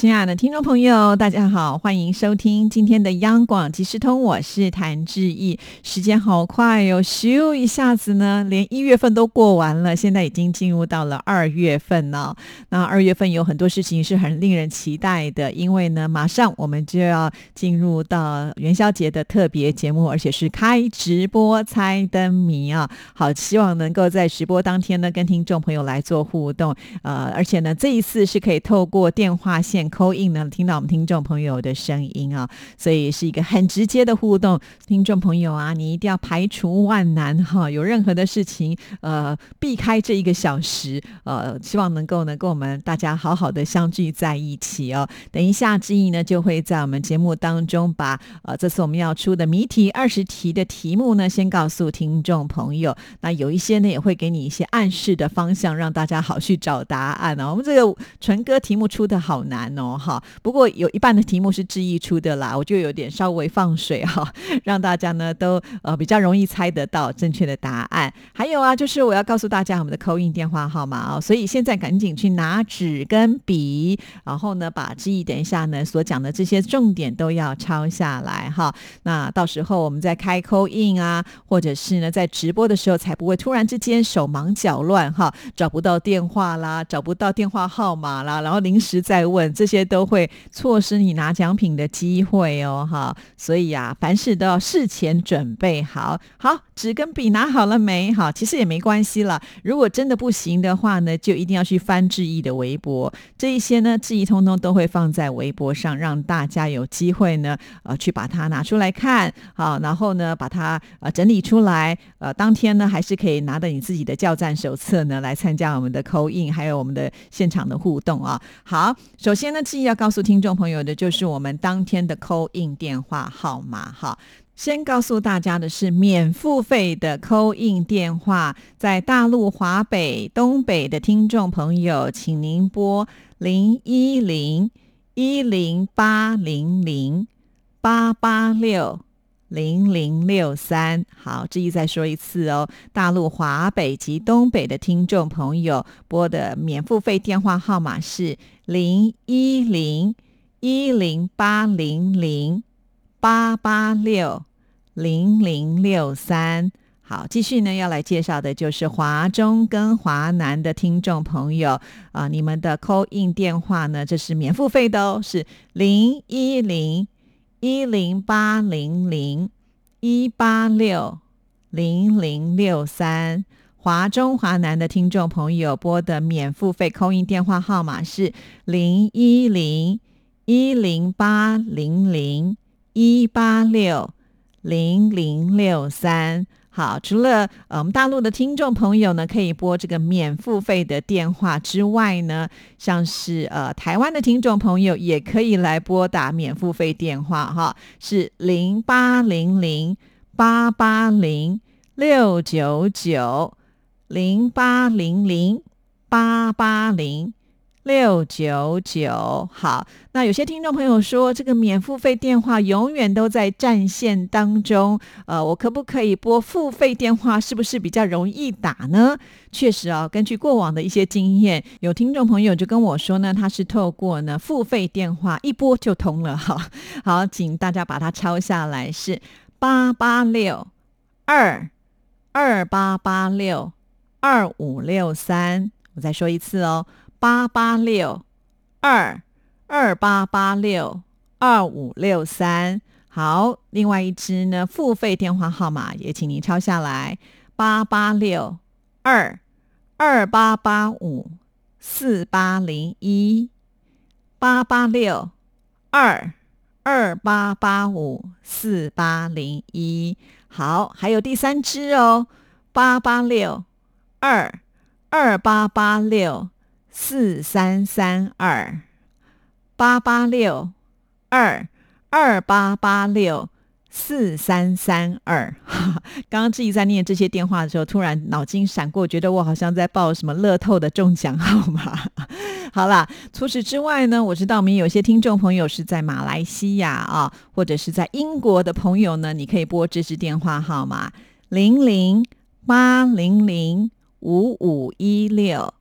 亲爱的听众朋友，大家好，欢迎收听今天的央广即时通，我是谭志毅。时间好快哟，咻一下子呢，连一月份都过完了，现在已经进入到了二月份了。那二月份有很多事情是很令人期待的，因为呢，马上我们就要进入到元宵节的特别节目，而且是开直播猜灯谜啊。好，希望能够在直播当天呢，跟听众朋友来做互动。呃，而且呢，这一次是可以透过电话线。扣印呢，听到我们听众朋友的声音啊，所以是一个很直接的互动。听众朋友啊，你一定要排除万难哈，有任何的事情，呃，避开这一个小时，呃，希望能够呢跟我们大家好好的相聚在一起哦。等一下，志毅呢就会在我们节目当中把呃这次我们要出的谜题二十题的题目呢，先告诉听众朋友。那有一些呢也会给你一些暗示的方向，让大家好去找答案啊。我们这个纯歌题目出的好难。哦哦哈，不过有一半的题目是志毅出的啦，我就有点稍微放水哈，让大家呢都呃比较容易猜得到正确的答案。还有啊，就是我要告诉大家我们的扣印电话号码啊，所以现在赶紧去拿纸跟笔，然后呢把志毅等一下呢所讲的这些重点都要抄下来哈。那到时候我们在开扣印啊，或者是呢在直播的时候才不会突然之间手忙脚乱哈，找不到电话啦，找不到电话号码啦，然后临时再问这。些都会错失你拿奖品的机会哦，哈，所以啊，凡事都要事前准备好。好，纸跟笔拿好了没？好，其实也没关系了。如果真的不行的话呢，就一定要去翻志毅的微博，这一些呢，志毅通通都会放在微博上，让大家有机会呢，呃，去把它拿出来看，好，然后呢，把它呃整理出来，呃，当天呢，还是可以拿着你自己的教战手册呢，来参加我们的扣印，还有我们的现场的互动啊。好，首先呢。志毅要告诉听众朋友的，就是我们当天的 call in 电话号码哈。先告诉大家的是，免付费的扣印电话，在大陆华北、东北的听众朋友，请您拨零一零一零八零零八八六。零零六三，好，这一再说一次哦。大陆华北及东北的听众朋友拨的免付费电话号码是零一零一零八零零八八六零零六三。好，继续呢，要来介绍的就是华中跟华南的听众朋友啊，你们的 call in 电话呢，这是免付费的哦，是零一零。一零八零零一八六零零六三，华中华南的听众朋友拨的免付费扣印电话号码是零一零一零八零零一八六零零六三。好，除了呃我们大陆的听众朋友呢，可以拨这个免付费的电话之外呢，像是呃台湾的听众朋友也可以来拨打免付费电话哈，是零八零零八八零六九九零八零零八八零。六九九，好。那有些听众朋友说，这个免付费电话永远都在占线当中，呃，我可不可以拨付费电话？是不是比较容易打呢？确实啊，根据过往的一些经验，有听众朋友就跟我说呢，他是透过呢付费电话一拨就通了。哈，好，请大家把它抄下来，是八八六二二八八六二五六三。我再说一次哦。八八六二二八八六二五六三，好，另外一支呢，付费电话号码也请您抄下来，八八六二二八八五四八零一，八八六二二八八五四八零一，好，还有第三支哦，八八六二二八八六。四三三二八八六二二八八六四三三二，刚刚志毅在念这些电话的时候，突然脑筋闪过，觉得我好像在报什么乐透的中奖号码。好啦，除此之外呢，我知道我们有些听众朋友是在马来西亚啊，或者是在英国的朋友呢，你可以拨这支电话号码零零八零零五五一六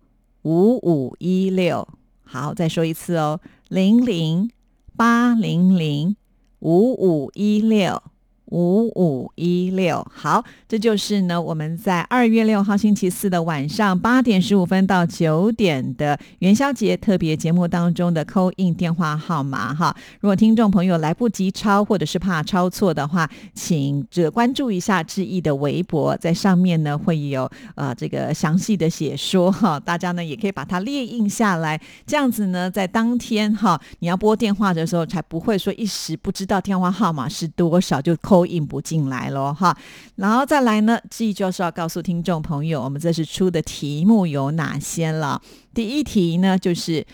五五一六。好，再说一次哦，零零八零零。五五一六。五五一六，好，这就是呢，我们在二月六号星期四的晚上八点十五分到九点的元宵节特别节目当中的扣印电话号码哈。如果听众朋友来不及抄，或者是怕抄错的话，请这关注一下志毅的微博，在上面呢会有呃这个详细的写说哈，大家呢也可以把它列印下来，这样子呢在当天哈你要拨电话的时候，才不会说一时不知道电话号码是多少就扣。都印不进来喽哈，然后再来呢，这就是要告诉听众朋友，我们这是出的题目有哪些了。第一题呢，就是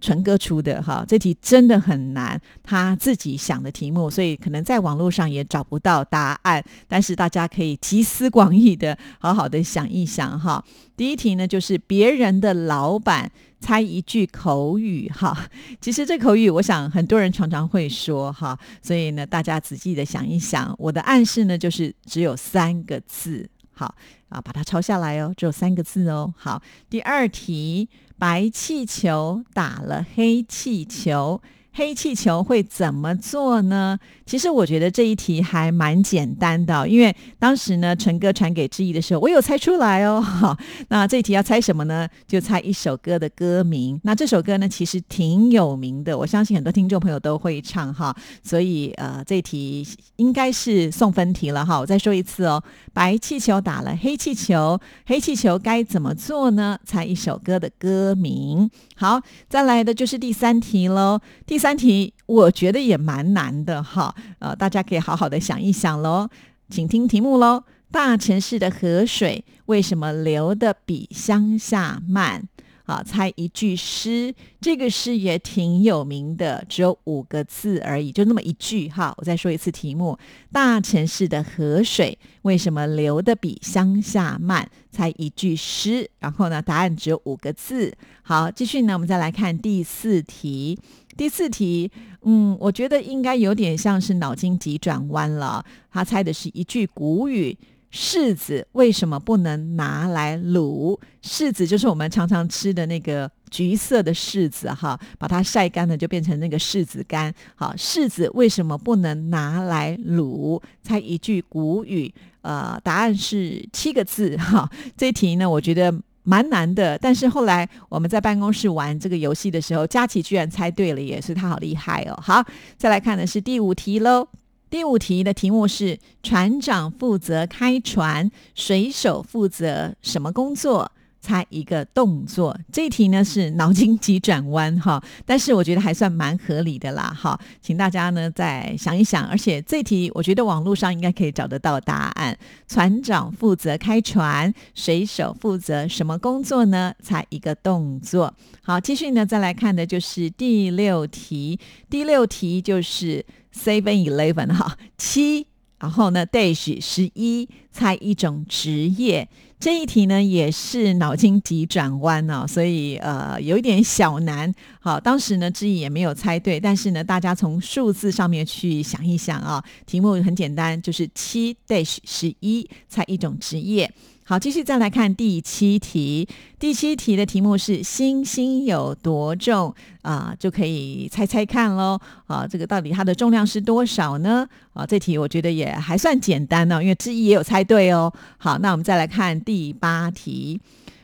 纯哥出的哈，这题真的很难，他自己想的题目，所以可能在网络上也找不到答案。但是大家可以集思广益的，好好的想一想哈。第一题呢，就是别人的老板。猜一句口语哈，其实这口语我想很多人常常会说哈，所以呢，大家仔细的想一想，我的暗示呢就是只有三个字，好啊，把它抄下来哦，只有三个字哦。好，第二题，白气球打了黑气球。黑气球会怎么做呢？其实我觉得这一题还蛮简单的，因为当时呢，陈哥传给志毅的时候，我有猜出来哦。好，那这一题要猜什么呢？就猜一首歌的歌名。那这首歌呢，其实挺有名的，我相信很多听众朋友都会唱哈。所以呃，这题应该是送分题了哈。我再说一次哦，白气球打了黑气球，黑气球该怎么做呢？猜一首歌的歌名。好，再来的就是第三题喽。第三三题我觉得也蛮难的哈，呃，大家可以好好的想一想喽，请听题目喽。大城市的河水为什么流的比乡下慢？啊，猜一句诗，这个诗也挺有名的，只有五个字而已，就那么一句哈。我再说一次题目：大城市的河水为什么流得比乡下慢？猜一句诗，然后呢，答案只有五个字。好，继续呢，我们再来看第四题。第四题，嗯，我觉得应该有点像是脑筋急转弯了。他猜的是一句古语。柿子为什么不能拿来卤？柿子就是我们常常吃的那个橘色的柿子，哈，把它晒干了就变成那个柿子干。好，柿子为什么不能拿来卤？猜一句古语，呃，答案是七个字。哈，这题呢，我觉得蛮难的。但是后来我们在办公室玩这个游戏的时候，佳琪居然猜对了，也是他好厉害哦。好，再来看的是第五题喽。第五题的题目是：船长负责开船，水手负责什么工作？猜一个动作。这题呢是脑筋急转弯哈，但是我觉得还算蛮合理的啦哈，请大家呢再想一想。而且这题我觉得网络上应该可以找得到答案。船长负责开船，水手负责什么工作呢？猜一个动作。好，继续呢再来看的就是第六题。第六题就是。Seven Eleven 哈七，然后呢，dash 十一，猜一种职业。这一题呢也是脑筋急转弯哦，所以呃有一点小难。好，当时呢志毅也没有猜对，但是呢大家从数字上面去想一想啊，题目很简单，就是七 dash 十一，猜一种职业。好，继续再来看第七题。第七题的题目是“星星有多重”啊，就可以猜猜看喽。啊，这个到底它的重量是多少呢？啊，这题我觉得也还算简单呢，因为之一也有猜对哦。好，那我们再来看第八题，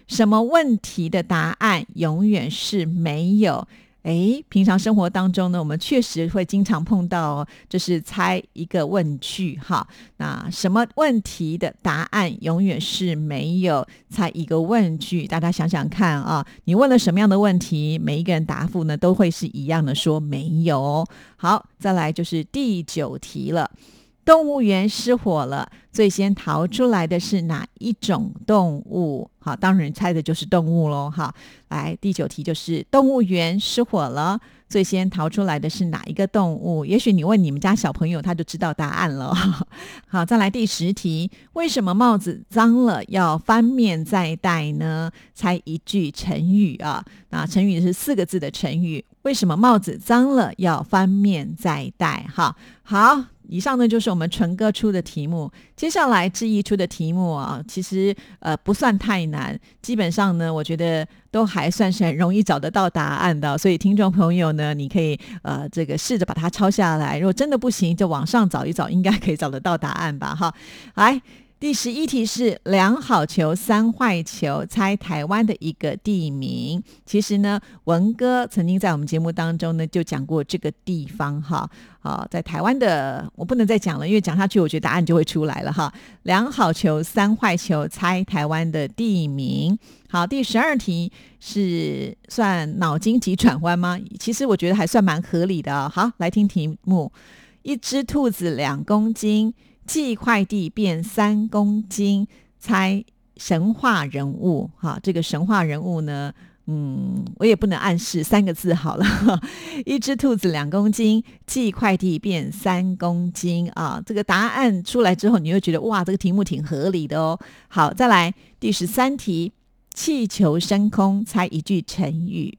什么问题的答案永远是没有？哎，平常生活当中呢，我们确实会经常碰到，就是猜一个问句哈。那什么问题的答案永远是没有？猜一个问句，大家想想看啊，你问了什么样的问题，每一个人答复呢都会是一样的，说没有。好，再来就是第九题了。动物园失火了，最先逃出来的是哪一种动物？好，当然猜的就是动物喽。哈，来第九题就是动物园失火了，最先逃出来的是哪一个动物？也许你问你们家小朋友，他就知道答案了。好，再来第十题，为什么帽子脏了要翻面再戴呢？猜一句成语啊，那成语是四个字的成语。为什么帽子脏了要翻面再戴？哈，好。以上呢就是我们纯哥出的题目，接下来志毅出的题目啊，其实呃不算太难，基本上呢，我觉得都还算是很容易找得到答案的，所以听众朋友呢，你可以呃这个试着把它抄下来，如果真的不行，就网上找一找，应该可以找得到答案吧，哈，来。第十一题是两好球三坏球，猜台湾的一个地名。其实呢，文哥曾经在我们节目当中呢就讲过这个地方哈。好，在台湾的我不能再讲了，因为讲下去我觉得答案就会出来了哈。两好球三坏球，猜台湾的地名。好，第十二题是算脑筋急转弯吗？其实我觉得还算蛮合理的。好，来听题目：一只兔子两公斤。寄快递变三公斤，猜神话人物哈。这个神话人物呢，嗯，我也不能暗示三个字好了。一只兔子两公斤，寄快递变三公斤啊。这个答案出来之后，你会觉得哇，这个题目挺合理的哦。好，再来第十三题，气球升空，猜一句成语。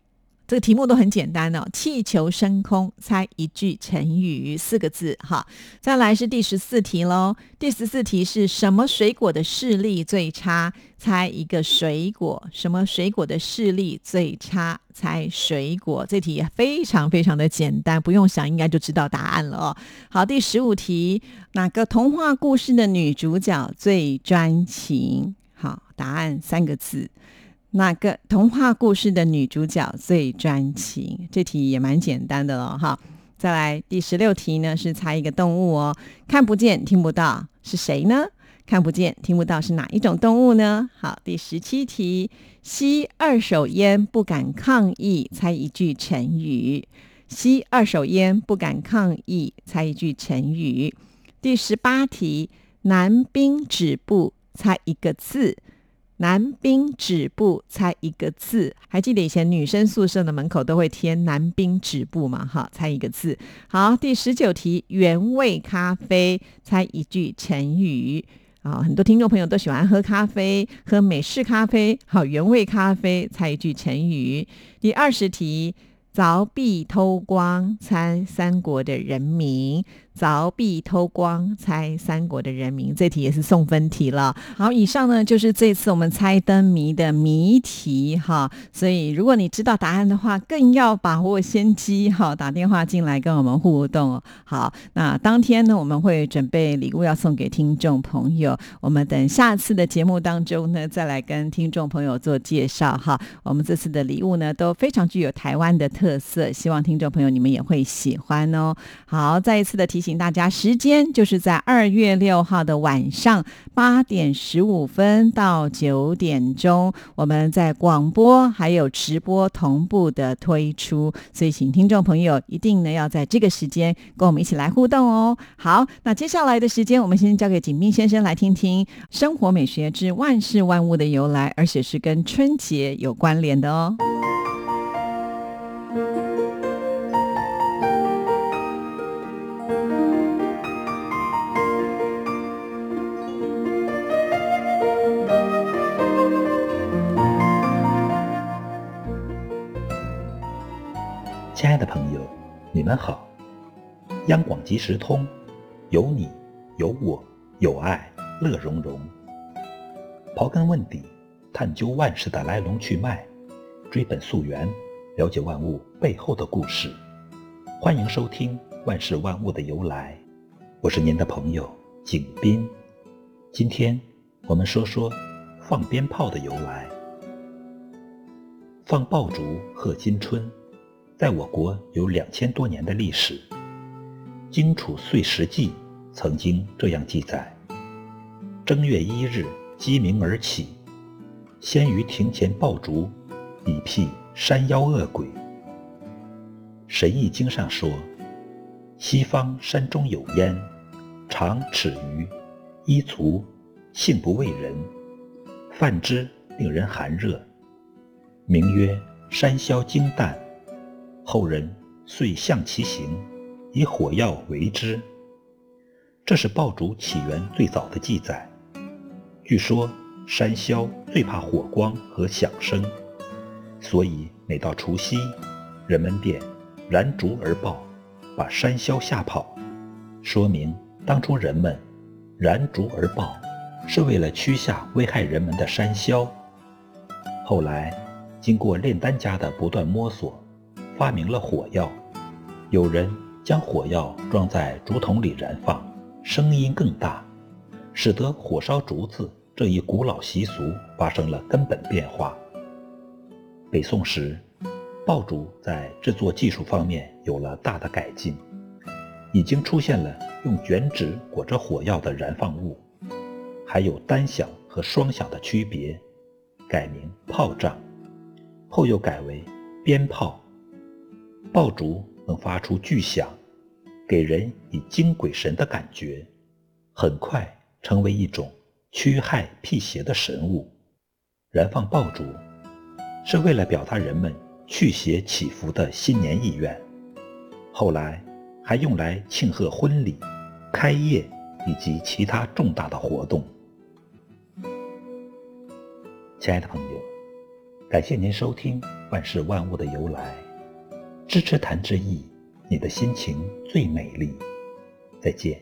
这个题目都很简单哦，气球升空，猜一句成语，四个字哈。再来是第十四题喽，第十四题是什么水果的视力最差？猜一个水果，什么水果的视力最差？猜水果，这题非常非常的简单，不用想，应该就知道答案了哦。好，第十五题，哪个童话故事的女主角最专情？好，答案三个字。哪个童话故事的女主角最专情？这题也蛮简单的了哈。再来第十六题呢，是猜一个动物哦，看不见听不到是谁呢？看不见听不到是哪一种动物呢？好，第十七题，吸二手烟不敢抗议，猜一句成语。吸二手烟不敢抗议，猜一句成语。第十八题，男兵止步，猜一个字。男兵止步，猜一个字。还记得以前女生宿舍的门口都会贴“男兵止步”吗？哈，猜一个字。好，第十九题，原味咖啡，猜一句成语。啊，很多听众朋友都喜欢喝咖啡，喝美式咖啡。好，原味咖啡，猜一句成语。第二十题。凿壁偷光，猜三国的人名。凿壁偷光，猜三国的人名。这题也是送分题了。好，以上呢就是这次我们猜灯谜的谜题哈。所以如果你知道答案的话，更要把握先机哈，打电话进来跟我们互动。好，那当天呢我们会准备礼物要送给听众朋友。我们等下次的节目当中呢，再来跟听众朋友做介绍哈。我们这次的礼物呢都非常具有台湾的特。色，希望听众朋友你们也会喜欢哦。好，再一次的提醒大家，时间就是在二月六号的晚上八点十五分到九点钟，我们在广播还有直播同步的推出，所以请听众朋友一定呢要在这个时间跟我们一起来互动哦。好，那接下来的时间，我们先交给景斌先生来听听生活美学之万事万物的由来，而且是跟春节有关联的哦。亲爱的朋友，你们好！央广即时通，有你有我有爱乐融融。刨根问底，探究万事的来龙去脉，追本溯源，了解万物背后的故事。欢迎收听《万事万物的由来》，我是您的朋友景斌。今天我们说说放鞭炮的由来。放爆竹贺新春。在我国有两千多年的历史，《荆楚岁时记》曾经这样记载：正月一日鸡鸣而起，先于庭前爆竹，以辟山妖恶鬼。《神异经》上说：西方山中有烟，长尺余，衣足，性不畏人，泛之令人寒热，名曰山魈精旦。后人遂象其形，以火药为之。这是爆竹起源最早的记载。据说山魈最怕火光和响声，所以每到除夕，人们便燃烛而爆，把山魈吓跑，说明当初人们燃烛而爆，是为了驱下危害人们的山魈。后来，经过炼丹家的不断摸索。发明了火药，有人将火药装在竹筒里燃放，声音更大，使得火烧竹子这一古老习俗发生了根本变化。北宋时，爆竹在制作技术方面有了大的改进，已经出现了用卷纸裹着火药的燃放物，还有单响和双响的区别，改名炮仗，后又改为鞭炮。爆竹能发出巨响，给人以惊鬼神的感觉，很快成为一种驱害辟邪的神物。燃放爆竹是为了表达人们驱邪祈福的新年意愿，后来还用来庆贺婚礼、开业以及其他重大的活动。亲爱的朋友，感谢您收听《万事万物的由来》。支持谈之意，你的心情最美丽。再见。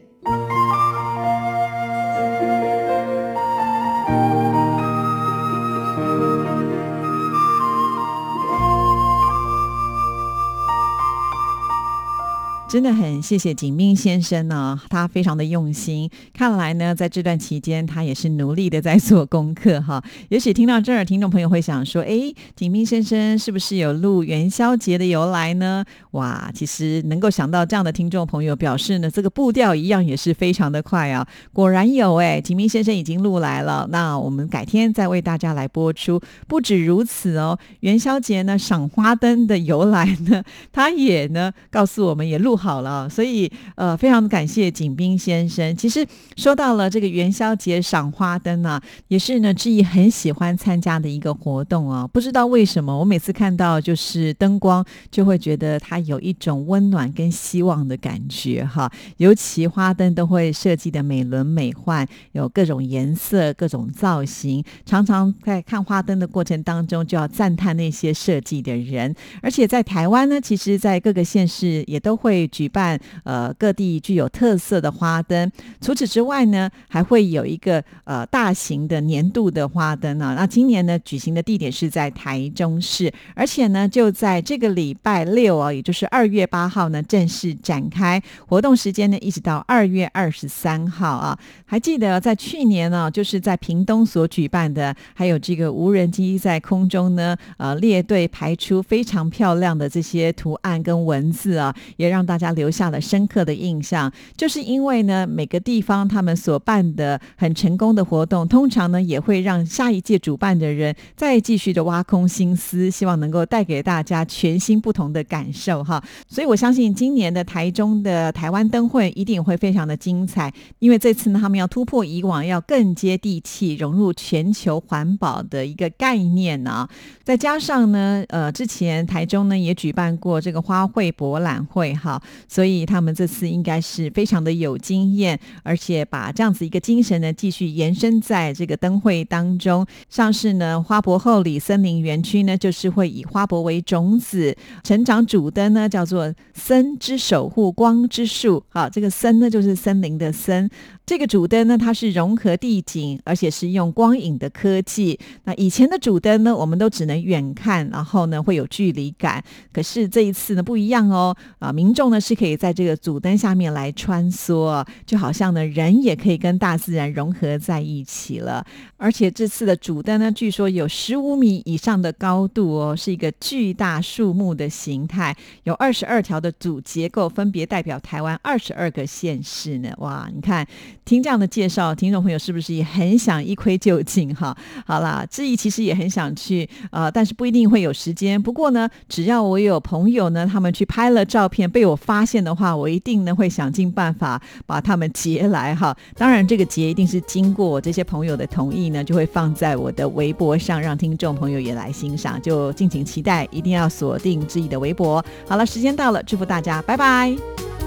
真的很谢谢景明先生呢，他非常的用心。看来呢，在这段期间，他也是努力的在做功课哈。也许听到这儿，听众朋友会想说：“哎，景明先生是不是有录元宵节的由来呢？”哇，其实能够想到这样的听众朋友，表示呢，这个步调一样也是非常的快啊。果然有哎，景明先生已经录来了。那我们改天再为大家来播出。不止如此哦，元宵节呢，赏花灯的由来呢，他也呢告诉我们，也录。好了，所以呃，非常感谢景斌先生。其实说到了这个元宵节赏花灯啊，也是呢志毅很喜欢参加的一个活动啊。不知道为什么，我每次看到就是灯光，就会觉得它有一种温暖跟希望的感觉哈。尤其花灯都会设计的美轮美奂，有各种颜色、各种造型。常常在看花灯的过程当中，就要赞叹那些设计的人。而且在台湾呢，其实在各个县市也都会。举办呃各地具有特色的花灯，除此之外呢，还会有一个呃大型的年度的花灯啊。那今年呢举行的地点是在台中市，而且呢就在这个礼拜六啊，也就是二月八号呢正式展开活动，时间呢一直到二月二十三号啊。还记得在去年呢，就是在屏东所举办的，还有这个无人机在空中呢呃列队排出非常漂亮的这些图案跟文字啊，也让大家留下了深刻的印象，就是因为呢，每个地方他们所办的很成功的活动，通常呢也会让下一届主办的人再继续的挖空心思，希望能够带给大家全新不同的感受哈。所以我相信今年的台中的台湾灯会一定会非常的精彩，因为这次呢，他们要突破以往，要更接地气，融入全球环保的一个概念呢。再加上呢，呃，之前台中呢也举办过这个花卉博览会哈。所以他们这次应该是非常的有经验，而且把这样子一个精神呢，继续延伸在这个灯会当中。像是呢，花博后里森林园区呢，就是会以花博为种子，成长主灯呢叫做“森之守护光之树”。好，这个“森”呢就是森林的“森”。这个主灯呢，它是融合地景，而且是用光影的科技。那以前的主灯呢，我们都只能远看，然后呢会有距离感。可是这一次呢不一样哦，啊，民众呢是可以在这个主灯下面来穿梭，就好像呢人也可以跟大自然融合在一起了。而且这次的主灯呢，据说有十五米以上的高度哦，是一个巨大树木的形态，有二十二条的主结构，分别代表台湾二十二个县市呢。哇，你看。听这样的介绍，听众朋友是不是也很想一窥究竟哈？好啦，志毅其实也很想去，呃，但是不一定会有时间。不过呢，只要我有朋友呢，他们去拍了照片被我发现的话，我一定呢会想尽办法把他们截来哈。当然，这个截一定是经过我这些朋友的同意呢，就会放在我的微博上，让听众朋友也来欣赏。就敬请期待，一定要锁定志毅的微博。好了，时间到了，祝福大家，拜拜。